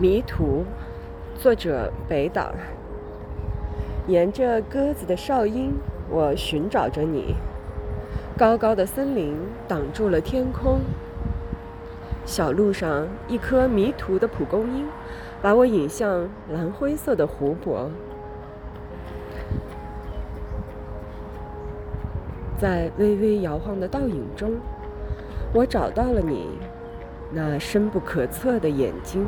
迷途作者北岛。沿着鸽子的哨音我寻找着你。高高的森林挡住了天空。小路上一颗迷途的蒲公英把我引向蓝灰色的湖泊。在微微摇晃的倒影中我找到了你那深不可测的眼睛。